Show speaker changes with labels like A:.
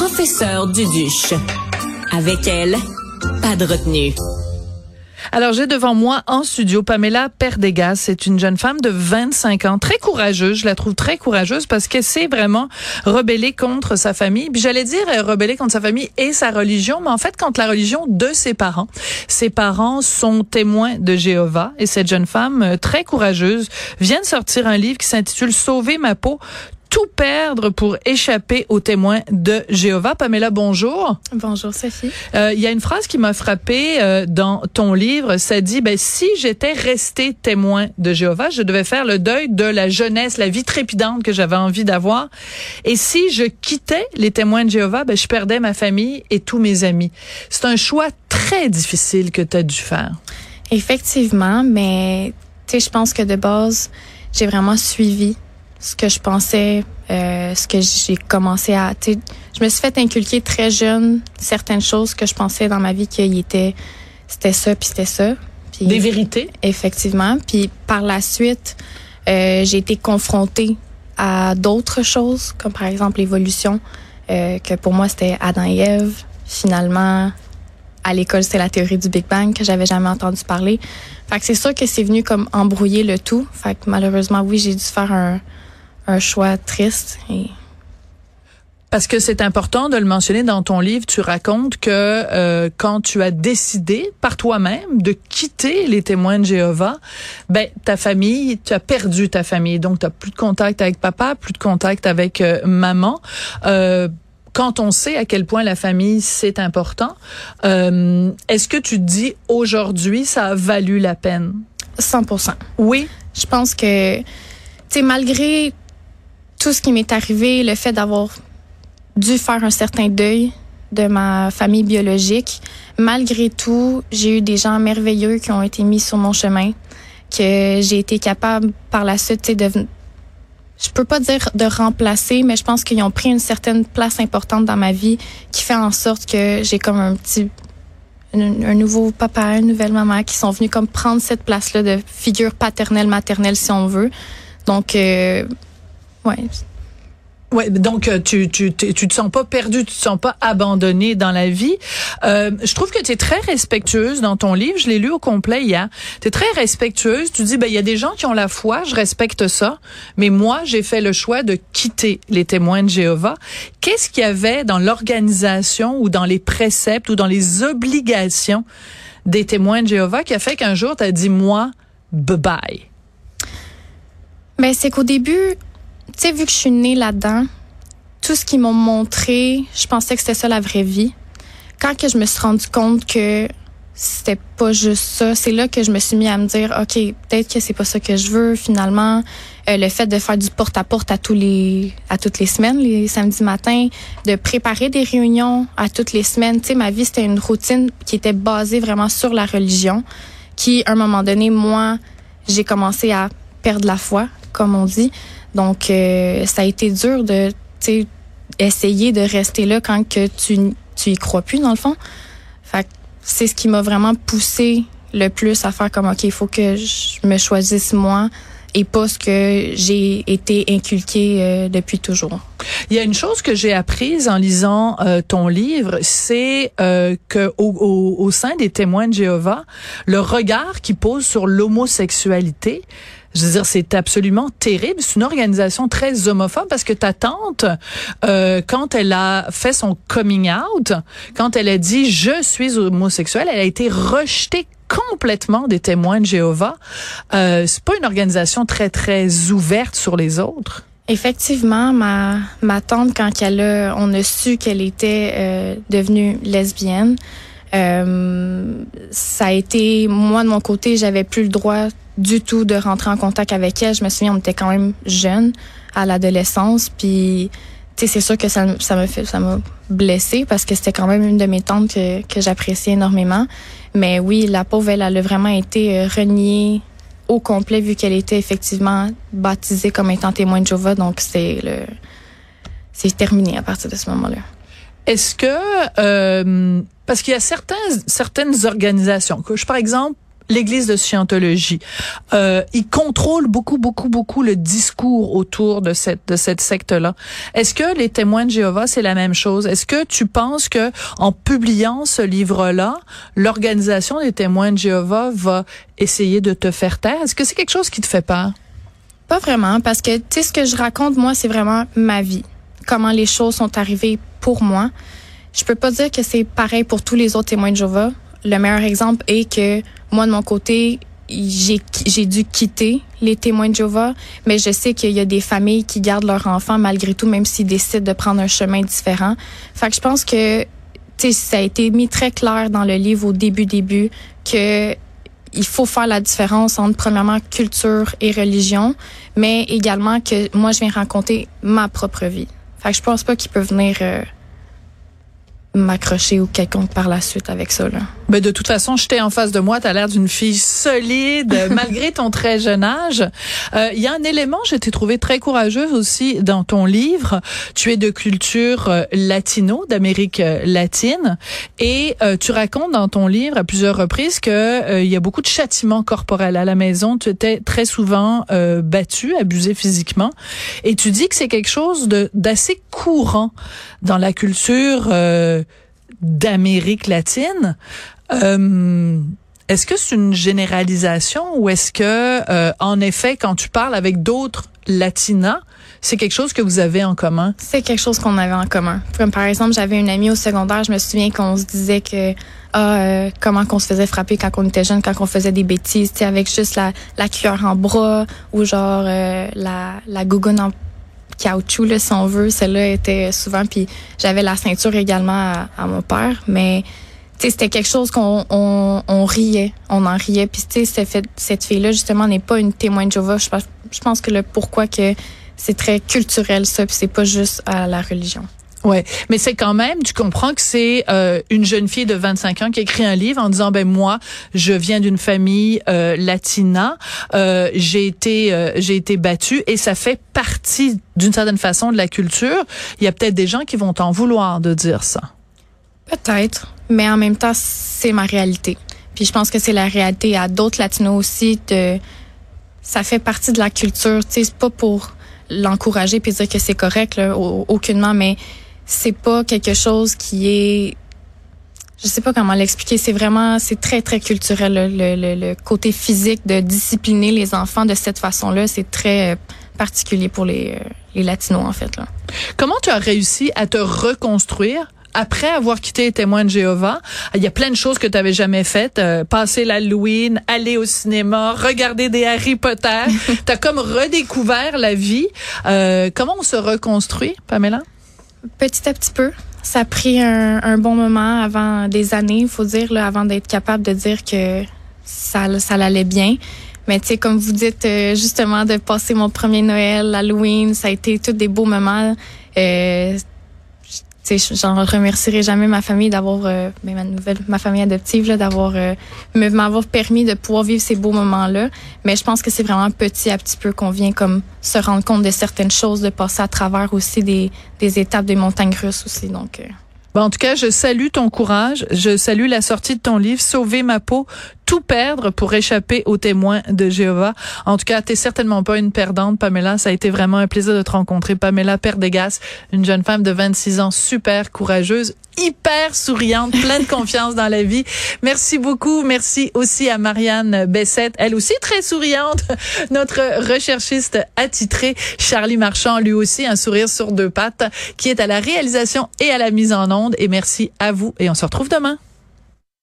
A: professeur Duduche. Avec elle, pas de retenue.
B: Alors, j'ai devant moi en studio Pamela Perdegas. C'est une jeune femme de 25 ans, très courageuse. Je la trouve très courageuse parce qu'elle s'est vraiment rebellée contre sa famille. Puis j'allais dire euh, rebellée contre sa famille et sa religion, mais en fait contre la religion de ses parents. Ses parents sont témoins de Jéhovah et cette jeune femme euh, très courageuse vient de sortir un livre qui s'intitule Sauver ma peau tout perdre pour échapper aux témoins de Jéhovah. Pamela, bonjour.
C: Bonjour Sophie.
B: Euh, il y a une phrase qui m'a frappée euh, dans ton livre. Ça dit, ben si j'étais resté témoin de Jéhovah, je devais faire le deuil de la jeunesse, la vie trépidante que j'avais envie d'avoir. Et si je quittais les témoins de Jéhovah, ben je perdais ma famille et tous mes amis. C'est un choix très difficile que tu as dû faire.
C: Effectivement, mais tu sais, je pense que de base, j'ai vraiment suivi ce que je pensais, euh, ce que j'ai commencé à. Je me suis fait inculquer très jeune certaines choses que je pensais dans ma vie qu'il était, c'était ça puis c'était ça.
B: Des vérités.
C: Effectivement. Puis par la suite, euh, j'ai été confrontée à d'autres choses, comme par exemple l'évolution, euh, que pour moi c'était Adam et Ève. Finalement, à l'école, c'était la théorie du Big Bang que j'avais jamais entendu parler. Fait que c'est sûr que c'est venu comme embrouiller le tout. Fait que malheureusement, oui, j'ai dû faire un, un choix triste. Et...
B: Parce que c'est important de le mentionner dans ton livre, tu racontes que euh, quand tu as décidé par toi-même de quitter les témoins de Jéhovah, ben ta famille, tu as perdu ta famille, donc tu as plus de contact avec papa, plus de contact avec euh, maman. Euh, quand on sait à quel point la famille c'est important, euh, est-ce que tu te dis aujourd'hui ça a valu la peine?
C: 100%.
B: Oui.
C: Je pense que tu sais malgré tout ce qui m'est arrivé, le fait d'avoir dû faire un certain deuil de ma famille biologique, malgré tout, j'ai eu des gens merveilleux qui ont été mis sur mon chemin, que j'ai été capable par la suite de je peux pas dire de remplacer, mais je pense qu'ils ont pris une certaine place importante dans ma vie qui fait en sorte que j'ai comme un petit un, nouveau papa, une nouvelle maman qui sont venus comme prendre cette place-là de figure paternelle, maternelle si on veut. Donc euh, Ouais.
B: Ouais, donc euh, tu, tu tu te sens pas perdu, tu te sens pas abandonné dans la vie. Euh, je trouve que tu es très respectueuse dans ton livre. Je l'ai lu au complet hier. Tu es très respectueuse. Tu dis ben il y a des gens qui ont la foi, je respecte ça, mais moi j'ai fait le choix de quitter les témoins de Jéhovah. Qu'est-ce qu'il y avait dans l'organisation ou dans les préceptes ou dans les obligations des témoins de Jéhovah qui a fait qu'un jour tu as dit moi bye bye.
C: Ben c'est qu'au début tu sais, vu que je suis née là-dedans, tout ce qu'ils m'ont montré, je pensais que c'était ça la vraie vie. Quand que je me suis rendu compte que c'était pas juste ça, c'est là que je me suis mis à me dire, ok, peut-être que c'est pas ça que je veux finalement. Euh, le fait de faire du porte-à-porte -à, tous les, à toutes les semaines, les samedis matins, de préparer des réunions à toutes les semaines. Tu sais, ma vie c'était une routine qui était basée vraiment sur la religion, qui à un moment donné, moi, j'ai commencé à perdre la foi, comme on dit. Donc, euh, ça a été dur de essayer de rester là quand que tu, tu y crois plus, dans le fond. Fait c'est ce qui m'a vraiment poussé le plus à faire comme, OK, il faut que je me choisisse moi et pas ce que j'ai été inculqué euh, depuis toujours.
B: Il y a une chose que j'ai apprise en lisant euh, ton livre, c'est euh, que au, au, au, sein des témoins de Jéhovah, le regard qu'ils posent sur l'homosexualité, je veux dire, c'est absolument terrible. C'est une organisation très homophobe parce que ta tante, euh, quand elle a fait son coming out, quand elle a dit je suis homosexuelle, elle a été rejetée complètement des témoins de Jéhovah. Euh, c'est pas une organisation très très ouverte sur les autres.
C: Effectivement, ma ma tante quand elle a, on a su qu'elle était euh, devenue lesbienne, euh, ça a été moi de mon côté, j'avais plus le droit du tout de rentrer en contact avec elle. Je me souviens, on était quand même jeunes à l'adolescence, puis c'est sûr que ça, ça m'a fait, ça m'a blessée parce que c'était quand même une de mes tantes que, que j'appréciais énormément. Mais oui, la pauvre, elle, elle a vraiment été euh, reniée au complet vu qu'elle était effectivement baptisée comme étant témoin de Jéhovah. Donc c'est le, c'est terminé à partir de ce moment-là.
B: Est-ce que euh, parce qu'il y a certains, certaines organisations, par exemple, l'Église de Scientologie. Euh, ils contrôlent beaucoup, beaucoup, beaucoup le discours autour de cette de cette secte-là. Est-ce que les témoins de Jéhovah c'est la même chose? Est-ce que tu penses que en publiant ce livre-là, l'organisation des témoins de Jéhovah va essayer de te faire taire? Est-ce que c'est quelque chose qui te fait peur?
C: Pas vraiment, parce que tu ce que je raconte moi, c'est vraiment ma vie, comment les choses sont arrivées pour moi. Je peux pas dire que c'est pareil pour tous les autres témoins de Jéhovah. Le meilleur exemple est que moi, de mon côté, j'ai dû quitter les témoins de Jéhovah, mais je sais qu'il y a des familles qui gardent leurs enfants malgré tout, même s'ils décident de prendre un chemin différent. Fait que je pense que ça a été mis très clair dans le livre au début début que il faut faire la différence entre premièrement culture et religion, mais également que moi je viens raconter ma propre vie. Fait que je pense pas qu'il peut venir euh, m'accrocher ou quelconque par la suite avec ça. Là.
B: Ben de toute façon, j'étais en face de moi, tu as l'air d'une fille solide malgré ton très jeune âge. Euh, il y a un élément, je t'ai trouvé très courageuse aussi dans ton livre. Tu es de culture euh, latino, d'Amérique euh, latine, et tu racontes dans ton livre à plusieurs reprises que il y a beaucoup de châtiments corporels à la maison. Tu étais très souvent battu, abusé physiquement, et tu dis que c'est quelque chose d'assez courant dans la culture d'Amérique latine. Euh, est-ce que c'est une généralisation ou est-ce que, euh, en effet, quand tu parles avec d'autres latinas, c'est quelque chose que vous avez en commun?
C: C'est quelque chose qu'on avait en commun. Comme par exemple, j'avais une amie au secondaire, je me souviens qu'on se disait que ah, euh, comment qu'on se faisait frapper quand on était jeune, quand on faisait des bêtises, avec juste la, la cuillère en bras ou genre la, la gougoune en caoutchouc, là, si on veut. Celle-là était souvent, puis j'avais la ceinture également à, mon père, mais c'était quelque chose qu'on on, riait, on en riait. Puis cette, cette fille-là, justement, n'est pas une témoin de Jéhovah. Je, je pense que le pourquoi que c'est très culturel, ça, puis c'est pas juste à la religion.
B: Ouais, mais c'est quand même, tu comprends que c'est euh, une jeune fille de 25 ans qui écrit un livre en disant ben moi, je viens d'une famille euh, latina, euh, j'ai été euh, j'ai été battue et ça fait partie d'une certaine façon de la culture. Il y a peut-être des gens qui vont t'en vouloir de dire ça.
C: Peut-être, mais en même temps, c'est ma réalité. Puis je pense que c'est la réalité à d'autres latinos aussi de ça fait partie de la culture, tu sais, c'est pas pour l'encourager puis dire que c'est correct là, aucunement mais c'est pas quelque chose qui est je sais pas comment l'expliquer. C'est vraiment, c'est très très culturel le, le, le, côté physique de discipliner les enfants de cette façon-là. C'est très euh, particulier pour les, euh, les latinos en fait. Là.
B: Comment tu as réussi à te reconstruire? Après avoir quitté les témoins de Jéhovah, il y a plein de choses que tu avais jamais faites. Euh, passer l'Halloween, aller au cinéma, regarder des Harry Potter. tu as comme redécouvert la vie. Euh, comment on se reconstruit, Pamela?
C: Petit à petit peu. Ça a pris un, bon moment avant des années, il faut dire, là, avant d'être capable de dire que ça, ça allait bien. Mais tu sais, comme vous dites, euh, justement, de passer mon premier Noël, Halloween, ça a été tous des beaux moments. Euh, j'en remercierai jamais ma famille d'avoir euh, ma nouvelle ma famille adoptive d'avoir euh, m'avoir permis de pouvoir vivre ces beaux moments là mais je pense que c'est vraiment petit à petit peu qu'on vient comme se rendre compte de certaines choses de passer à travers aussi des, des étapes des montagnes russes aussi donc euh.
B: en tout cas, je salue ton courage. Je salue la sortie de ton livre, Sauver ma peau, tout perdre pour échapper aux témoins de Jéhovah. En tout cas, t'es certainement pas une perdante, Pamela. Ça a été vraiment un plaisir de te rencontrer. Pamela Perdegas, une jeune femme de 26 ans, super courageuse, hyper souriante, pleine de confiance dans la vie. Merci beaucoup. Merci aussi à Marianne Bessette, elle aussi très souriante, notre recherchiste attitré, Charlie Marchand, lui aussi un sourire sur deux pattes, qui est à la réalisation et à la mise en onde. Et merci à vous et on se retrouve demain.